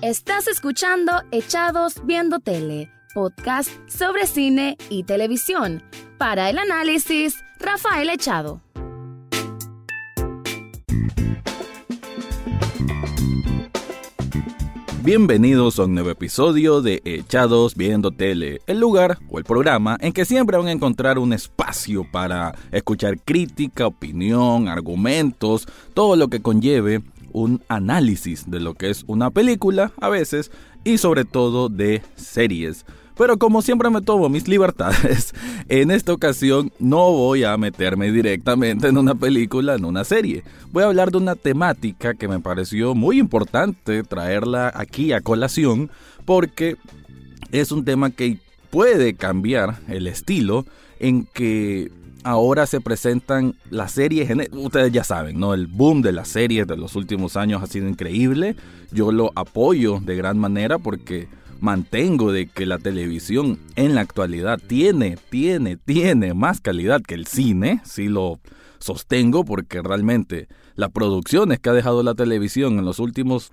Estás escuchando Echados Viendo Tele, podcast sobre cine y televisión. Para el análisis, Rafael Echado. Bienvenidos a un nuevo episodio de Echados Viendo Tele, el lugar o el programa en que siempre van a encontrar un espacio para escuchar crítica, opinión, argumentos, todo lo que conlleve un análisis de lo que es una película a veces y sobre todo de series. Pero como siempre me tomo mis libertades, en esta ocasión no voy a meterme directamente en una película, en una serie. Voy a hablar de una temática que me pareció muy importante traerla aquí a colación porque es un tema que puede cambiar el estilo en que ahora se presentan las series, ustedes ya saben, ¿no? El boom de las series de los últimos años ha sido increíble. Yo lo apoyo de gran manera porque mantengo de que la televisión en la actualidad tiene, tiene, tiene más calidad que el cine, sí lo sostengo porque realmente las producciones que ha dejado la televisión en los últimos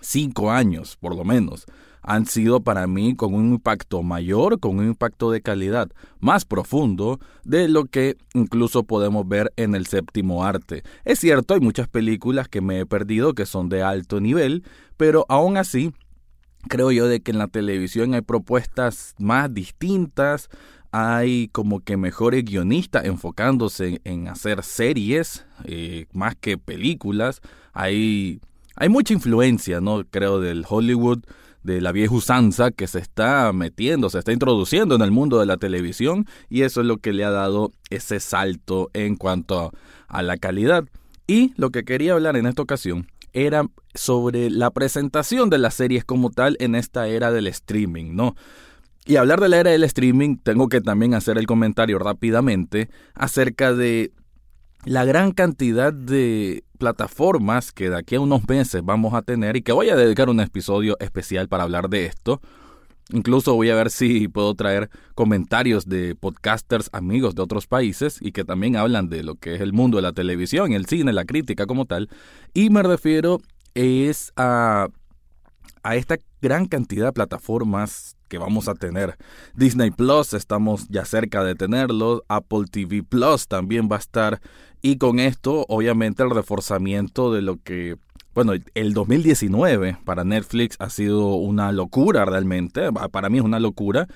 cinco años, por lo menos, han sido para mí con un impacto mayor, con un impacto de calidad más profundo de lo que incluso podemos ver en el séptimo arte. Es cierto, hay muchas películas que me he perdido que son de alto nivel, pero aún así creo yo de que en la televisión hay propuestas más distintas, hay como que mejores guionistas enfocándose en hacer series eh, más que películas, hay, hay mucha influencia, ¿no? Creo del Hollywood de la vieja usanza que se está metiendo, se está introduciendo en el mundo de la televisión y eso es lo que le ha dado ese salto en cuanto a la calidad. Y lo que quería hablar en esta ocasión era sobre la presentación de las series como tal en esta era del streaming, ¿no? Y hablar de la era del streaming, tengo que también hacer el comentario rápidamente acerca de la gran cantidad de plataformas que de aquí a unos meses vamos a tener y que voy a dedicar un episodio especial para hablar de esto. Incluso voy a ver si puedo traer comentarios de podcasters amigos de otros países y que también hablan de lo que es el mundo de la televisión, el cine, la crítica como tal. Y me refiero es a, a esta gran cantidad de plataformas que vamos a tener. Disney Plus, estamos ya cerca de tenerlo. Apple TV Plus también va a estar. Y con esto, obviamente, el reforzamiento de lo que bueno, el 2019 para Netflix ha sido una locura realmente. Para mí es una locura.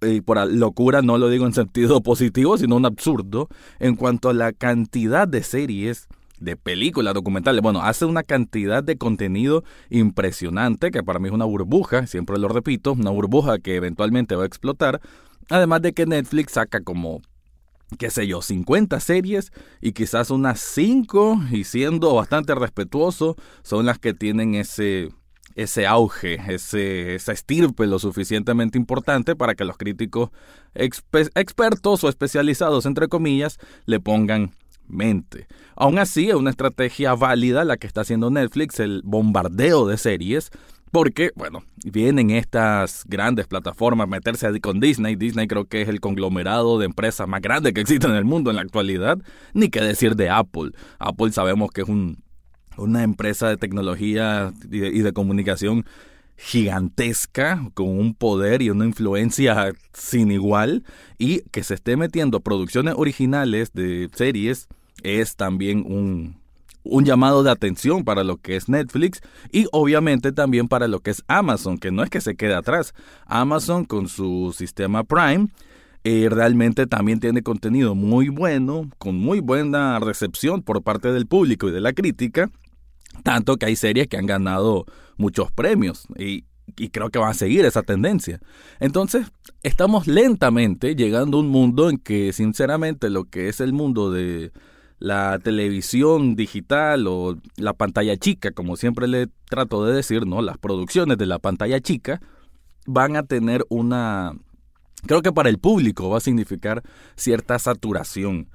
Y por locura no lo digo en sentido positivo, sino un absurdo. En cuanto a la cantidad de series, de películas, documentales. Bueno, hace una cantidad de contenido impresionante que para mí es una burbuja, siempre lo repito, una burbuja que eventualmente va a explotar. Además de que Netflix saca como qué sé yo, 50 series y quizás unas 5, y siendo bastante respetuoso, son las que tienen ese, ese auge, ese, esa estirpe lo suficientemente importante para que los críticos expertos o especializados, entre comillas, le pongan mente. Aún así, es una estrategia válida la que está haciendo Netflix, el bombardeo de series, porque, bueno, vienen estas grandes plataformas meterse con Disney. Disney creo que es el conglomerado de empresas más grande que existe en el mundo en la actualidad. Ni qué decir de Apple. Apple sabemos que es un, una empresa de tecnología y de, y de comunicación gigantesca, con un poder y una influencia sin igual, y que se esté metiendo producciones originales de series es también un, un llamado de atención para lo que es Netflix y obviamente también para lo que es Amazon, que no es que se quede atrás. Amazon con su sistema Prime eh, realmente también tiene contenido muy bueno, con muy buena recepción por parte del público y de la crítica, tanto que hay series que han ganado muchos premios y, y creo que van a seguir esa tendencia. Entonces, estamos lentamente llegando a un mundo en que sinceramente lo que es el mundo de la televisión digital o la pantalla chica, como siempre le trato de decir, ¿no? Las producciones de la pantalla chica van a tener una creo que para el público va a significar cierta saturación.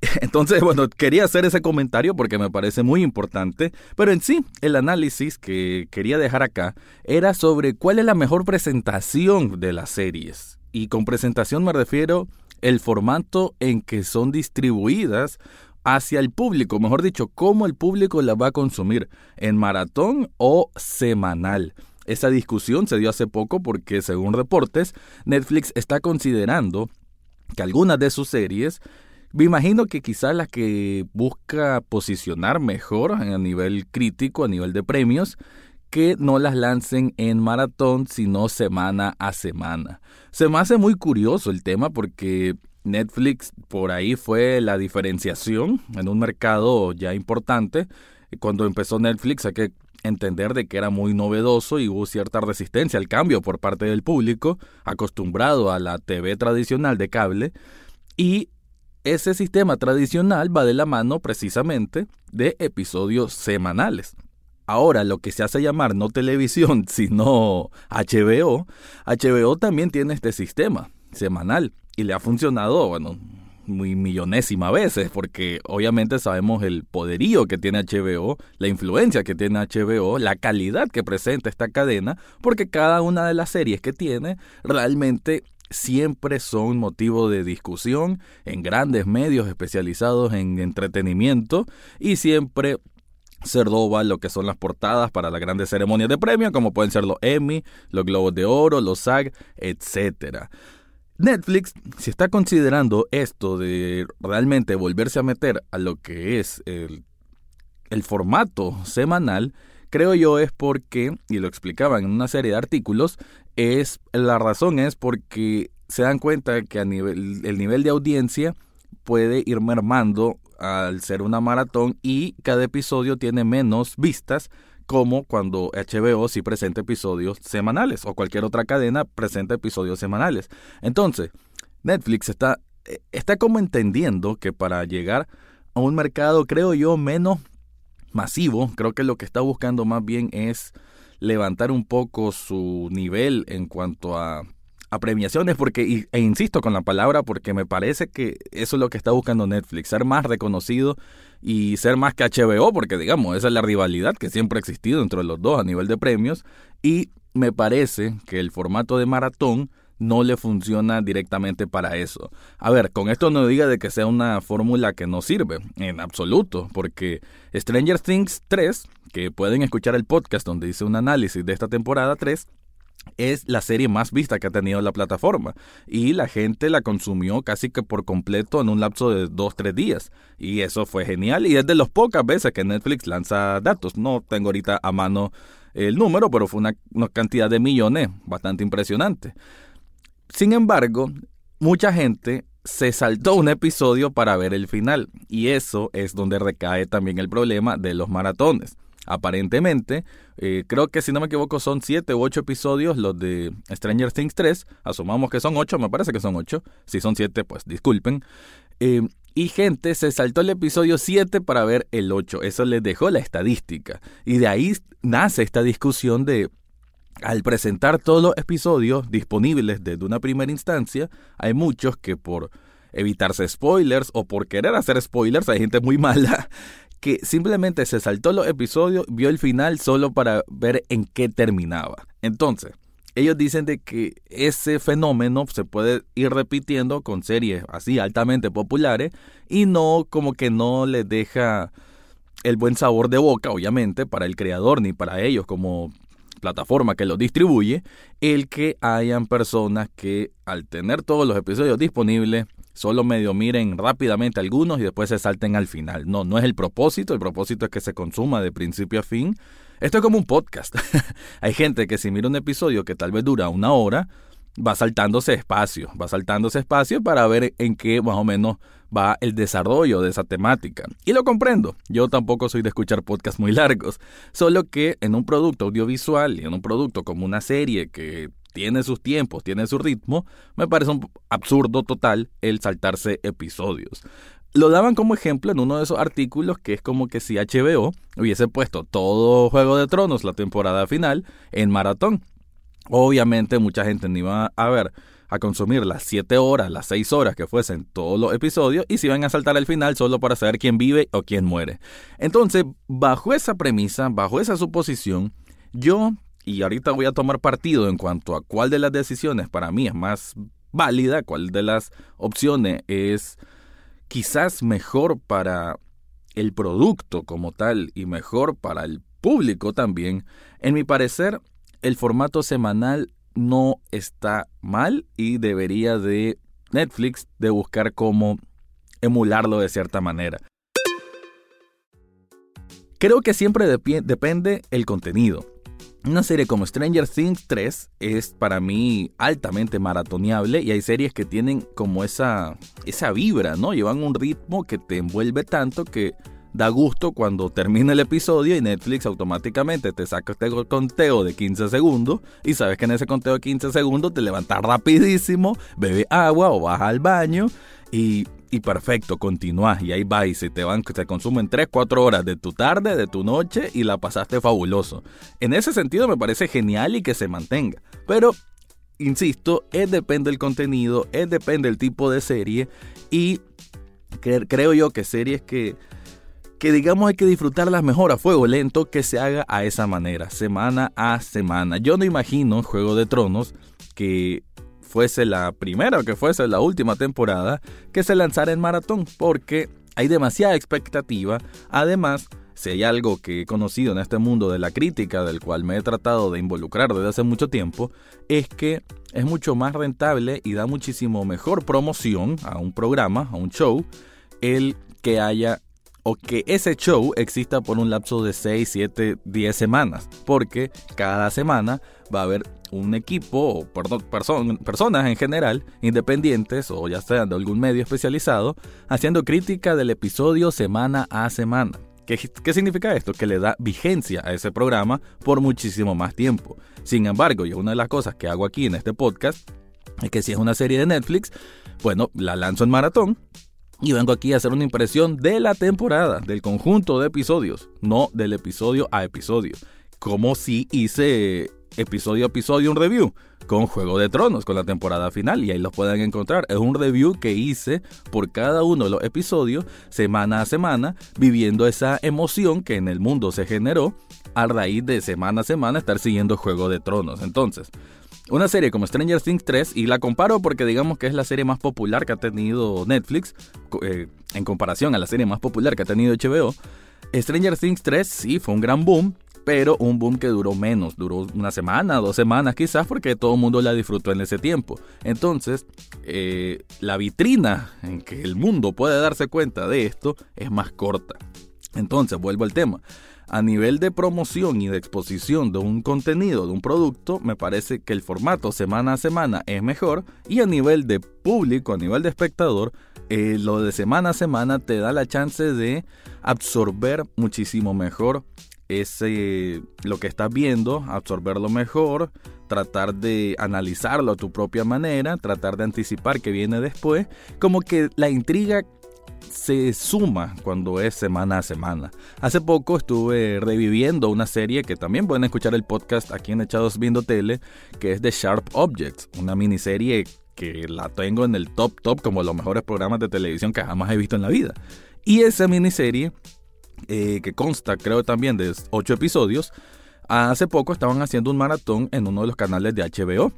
Entonces, bueno, quería hacer ese comentario porque me parece muy importante, pero en sí, el análisis que quería dejar acá era sobre cuál es la mejor presentación de las series. Y con presentación me refiero el formato en que son distribuidas hacia el público, mejor dicho, cómo el público la va a consumir, en maratón o semanal. esa discusión se dio hace poco porque, según reportes, Netflix está considerando que algunas de sus series, me imagino que quizás las que busca posicionar mejor a nivel crítico, a nivel de premios, que no las lancen en maratón, sino semana a semana. Se me hace muy curioso el tema porque Netflix por ahí fue la diferenciación en un mercado ya importante. Cuando empezó Netflix hay que entender de que era muy novedoso y hubo cierta resistencia al cambio por parte del público, acostumbrado a la TV tradicional de cable, y ese sistema tradicional va de la mano precisamente de episodios semanales. Ahora, lo que se hace llamar no televisión, sino HBO, HBO también tiene este sistema semanal y le ha funcionado, bueno, muy millonésima veces, porque obviamente sabemos el poderío que tiene HBO, la influencia que tiene HBO, la calidad que presenta esta cadena, porque cada una de las series que tiene realmente siempre son motivo de discusión en grandes medios especializados en entretenimiento y siempre se roba lo que son las portadas para las grandes ceremonias de premio, como pueden ser los Emmy, los Globos de Oro, los SAG, etcétera. Netflix, si está considerando esto de realmente volverse a meter a lo que es el, el formato semanal, creo yo es porque, y lo explicaban en una serie de artículos, es la razón es porque se dan cuenta que a nivel, el nivel de audiencia puede ir mermando al ser una maratón y cada episodio tiene menos vistas como cuando HBO sí presenta episodios semanales o cualquier otra cadena presenta episodios semanales. Entonces, Netflix está, eh, está como entendiendo que para llegar a un mercado, creo yo, menos masivo, creo que lo que está buscando más bien es levantar un poco su nivel en cuanto a a premiaciones porque e insisto con la palabra porque me parece que eso es lo que está buscando Netflix, ser más reconocido y ser más que HBO porque digamos, esa es la rivalidad que siempre ha existido entre los dos a nivel de premios y me parece que el formato de maratón no le funciona directamente para eso. A ver, con esto no diga de que sea una fórmula que no sirve, en absoluto, porque Stranger Things 3, que pueden escuchar el podcast donde hice un análisis de esta temporada 3, es la serie más vista que ha tenido la plataforma. Y la gente la consumió casi que por completo en un lapso de dos tres días. Y eso fue genial. Y es de las pocas veces que Netflix lanza datos. No tengo ahorita a mano el número pero fue una, una cantidad de millones bastante impresionante. Sin embargo mucha gente se saltó un episodio para ver el final. Y eso es donde recae también el problema de los maratones aparentemente. Eh, creo que si no me equivoco son siete u ocho episodios los de Stranger Things 3. Asumamos que son ocho, me parece que son ocho. Si son siete, pues disculpen. Eh, y gente se saltó el episodio 7 para ver el 8. Eso les dejó la estadística. Y de ahí nace esta discusión de, al presentar todos los episodios disponibles desde una primera instancia, hay muchos que por evitarse spoilers o por querer hacer spoilers, hay gente muy mala que simplemente se saltó los episodios, vio el final solo para ver en qué terminaba. Entonces, ellos dicen de que ese fenómeno se puede ir repitiendo con series así altamente populares y no como que no les deja el buen sabor de boca, obviamente, para el creador ni para ellos como plataforma que lo distribuye, el que hayan personas que al tener todos los episodios disponibles solo medio miren rápidamente algunos y después se salten al final. No, no es el propósito, el propósito es que se consuma de principio a fin. Esto es como un podcast. Hay gente que si mira un episodio que tal vez dura una hora, va saltándose espacio, va saltándose espacio para ver en qué más o menos va el desarrollo de esa temática. Y lo comprendo, yo tampoco soy de escuchar podcasts muy largos, solo que en un producto audiovisual y en un producto como una serie que tiene sus tiempos, tiene su ritmo, me parece un absurdo total el saltarse episodios. Lo daban como ejemplo en uno de esos artículos que es como que si HBO hubiese puesto todo Juego de Tronos, la temporada final, en maratón. Obviamente mucha gente no iba a ver a consumir las 7 horas, las 6 horas que fuesen todos los episodios y se iban a saltar al final solo para saber quién vive o quién muere. Entonces, bajo esa premisa, bajo esa suposición, yo y ahorita voy a tomar partido en cuanto a cuál de las decisiones para mí es más válida, cuál de las opciones es quizás mejor para el producto como tal y mejor para el público también. En mi parecer, el formato semanal no está mal y debería de Netflix de buscar cómo emularlo de cierta manera. Creo que siempre depende el contenido. Una serie como Stranger Things 3 es para mí altamente maratoneable y hay series que tienen como esa, esa vibra, ¿no? Llevan un ritmo que te envuelve tanto que da gusto cuando termina el episodio y Netflix automáticamente te saca este conteo de 15 segundos y sabes que en ese conteo de 15 segundos te levantas rapidísimo, bebe agua o vas al baño y y perfecto, continúas y ahí va y se te van, se consumen 3, 4 horas de tu tarde, de tu noche y la pasaste fabuloso. En ese sentido me parece genial y que se mantenga. Pero, insisto, es depende del contenido, es depende del tipo de serie y creo yo que series que que digamos hay que disfrutarlas mejor a fuego lento que se haga a esa manera, semana a semana. Yo no imagino Juego de Tronos que fuese la primera o que fuese la última temporada que se lanzara en maratón, porque hay demasiada expectativa. Además, si hay algo que he conocido en este mundo de la crítica, del cual me he tratado de involucrar desde hace mucho tiempo, es que es mucho más rentable y da muchísimo mejor promoción a un programa, a un show, el que haya o que ese show exista por un lapso de 6, 7, 10 semanas, porque cada semana va a haber un equipo o personas en general, independientes o ya sean de algún medio especializado, haciendo crítica del episodio semana a semana. ¿Qué, ¿Qué, significa esto? Que le da vigencia a ese programa por muchísimo más tiempo. Sin embargo, y una de las cosas que hago aquí en este podcast es que si es una serie de Netflix, bueno, la lanzo en maratón y vengo aquí a hacer una impresión de la temporada, del conjunto de episodios, no del episodio a episodio. Como si hice episodio a episodio un review con Juego de Tronos, con la temporada final, y ahí los pueden encontrar. Es un review que hice por cada uno de los episodios, semana a semana, viviendo esa emoción que en el mundo se generó a raíz de semana a semana estar siguiendo Juego de Tronos. Entonces, una serie como Stranger Things 3, y la comparo porque digamos que es la serie más popular que ha tenido Netflix, eh, en comparación a la serie más popular que ha tenido HBO. Stranger Things 3 sí fue un gran boom, pero un boom que duró menos, duró una semana, dos semanas quizás, porque todo el mundo la disfrutó en ese tiempo. Entonces, eh, la vitrina en que el mundo puede darse cuenta de esto es más corta. Entonces, vuelvo al tema a nivel de promoción y de exposición de un contenido, de un producto, me parece que el formato semana a semana es mejor y a nivel de público, a nivel de espectador, eh, lo de semana a semana te da la chance de absorber muchísimo mejor ese lo que estás viendo, absorberlo mejor, tratar de analizarlo a tu propia manera, tratar de anticipar que viene después, como que la intriga se suma cuando es semana a semana. Hace poco estuve reviviendo una serie que también pueden escuchar el podcast aquí en Echados Viendo Tele, que es The Sharp Objects, una miniserie que la tengo en el top top como los mejores programas de televisión que jamás he visto en la vida. Y esa miniserie, eh, que consta creo también de 8 episodios, hace poco estaban haciendo un maratón en uno de los canales de HBO.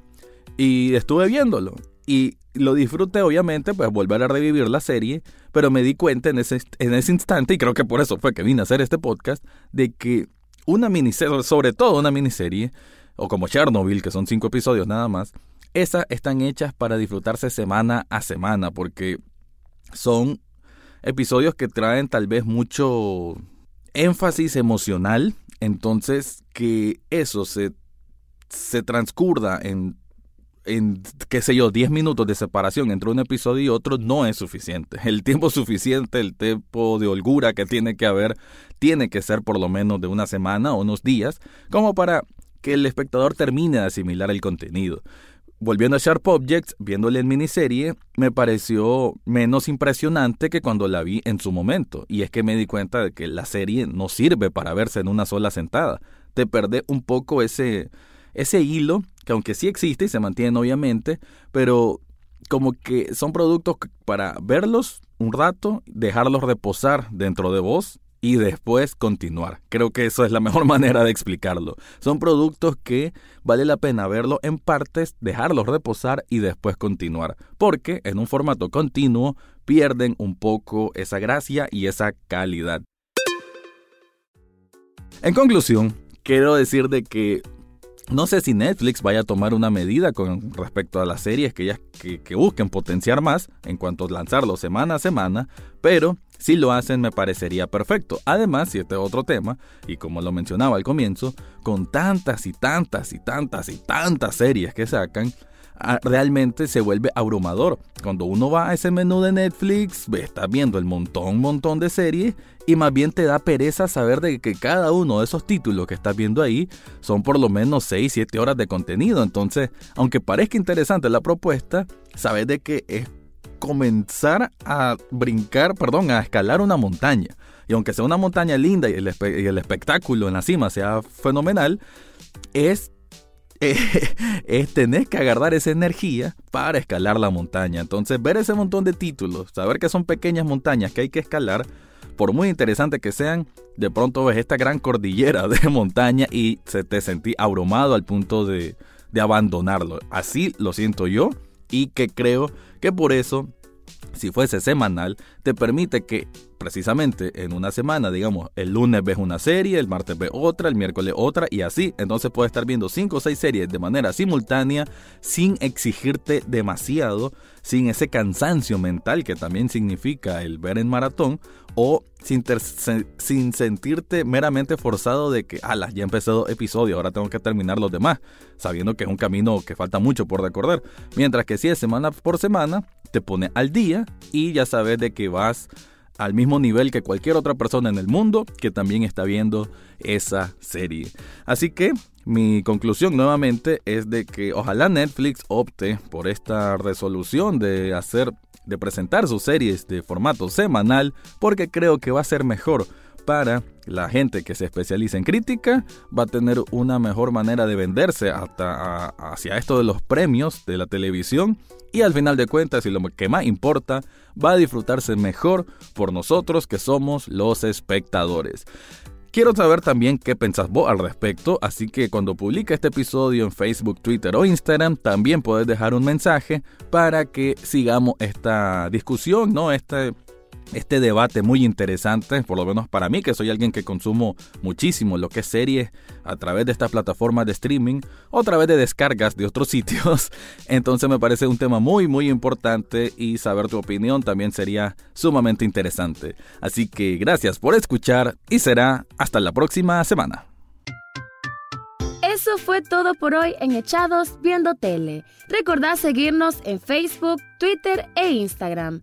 Y estuve viéndolo. Y lo disfruté, obviamente, pues volver a revivir la serie, pero me di cuenta en ese, en ese instante, y creo que por eso fue que vine a hacer este podcast, de que una miniserie, sobre todo una miniserie, o como Chernobyl, que son cinco episodios nada más, esas están hechas para disfrutarse semana a semana, porque son episodios que traen tal vez mucho énfasis emocional, entonces que eso se, se transcurda en en, qué sé yo, 10 minutos de separación entre un episodio y otro no es suficiente. El tiempo suficiente, el tiempo de holgura que tiene que haber, tiene que ser por lo menos de una semana o unos días, como para que el espectador termine de asimilar el contenido. Volviendo a Sharp Objects, viéndole en miniserie, me pareció menos impresionante que cuando la vi en su momento. Y es que me di cuenta de que la serie no sirve para verse en una sola sentada. Te perdés un poco ese, ese hilo, que aunque sí existe y se mantiene obviamente, pero como que son productos para verlos un rato, dejarlos reposar dentro de vos y después continuar. Creo que eso es la mejor manera de explicarlo. Son productos que vale la pena verlo en partes, dejarlos reposar y después continuar, porque en un formato continuo pierden un poco esa gracia y esa calidad. En conclusión, quiero decir de que no sé si Netflix vaya a tomar una medida con respecto a las series que, ellas, que, busquen potenciar más en cuanto a lanzarlo semana a semana, pero si lo hacen me parecería perfecto. Además, y este es otro tema, y como lo mencionaba al comienzo, con tantas y tantas y tantas y tantas series que sacan, realmente se vuelve abrumador. Cuando uno va a ese menú de Netflix, está viendo el montón, montón de series y más bien te da pereza saber de que cada uno de esos títulos que estás viendo ahí son por lo menos 6, 7 horas de contenido. Entonces, aunque parezca interesante la propuesta, sabes de que es comenzar a brincar, perdón, a escalar una montaña. Y aunque sea una montaña linda y el, espectáculo en la cima sea fenomenal, es es tener que agarrar esa energía para escalar la montaña. Entonces, ver ese montón de títulos, saber que son pequeñas montañas que hay que escalar, por muy interesante que sean, de pronto ves esta gran cordillera de montaña y se te sentí abrumado al punto de, de abandonarlo. Así lo siento yo y que creo que por eso si fuese semanal, te permite que precisamente en una semana, digamos, el lunes ves una serie, el martes ves otra, el miércoles otra y así. Entonces puedes estar viendo 5 o 6 series de manera simultánea sin exigirte demasiado, sin ese cansancio mental que también significa el ver en maratón o sin, sin sentirte meramente forzado de que, ala, ya empecé dos episodios, ahora tengo que terminar los demás, sabiendo que es un camino que falta mucho por recorrer. Mientras que si es semana por semana, te pone al día y ya sabes de que vas al mismo nivel que cualquier otra persona en el mundo que también está viendo esa serie. Así que mi conclusión nuevamente es de que ojalá Netflix opte por esta resolución de hacer de presentar sus series de formato semanal porque creo que va a ser mejor para la gente que se especializa en crítica va a tener una mejor manera de venderse hasta hacia esto de los premios de la televisión y al final de cuentas y lo que más importa va a disfrutarse mejor por nosotros que somos los espectadores. Quiero saber también qué pensás vos al respecto, así que cuando publique este episodio en Facebook, Twitter o Instagram, también puedes dejar un mensaje para que sigamos esta discusión, ¿no? Este este debate muy interesante, por lo menos para mí, que soy alguien que consumo muchísimo lo que es series a través de estas plataformas de streaming o a través de descargas de otros sitios. Entonces me parece un tema muy, muy importante y saber tu opinión también sería sumamente interesante. Así que gracias por escuchar y será hasta la próxima semana. Eso fue todo por hoy en Echados Viendo Tele. Recordá seguirnos en Facebook, Twitter e Instagram.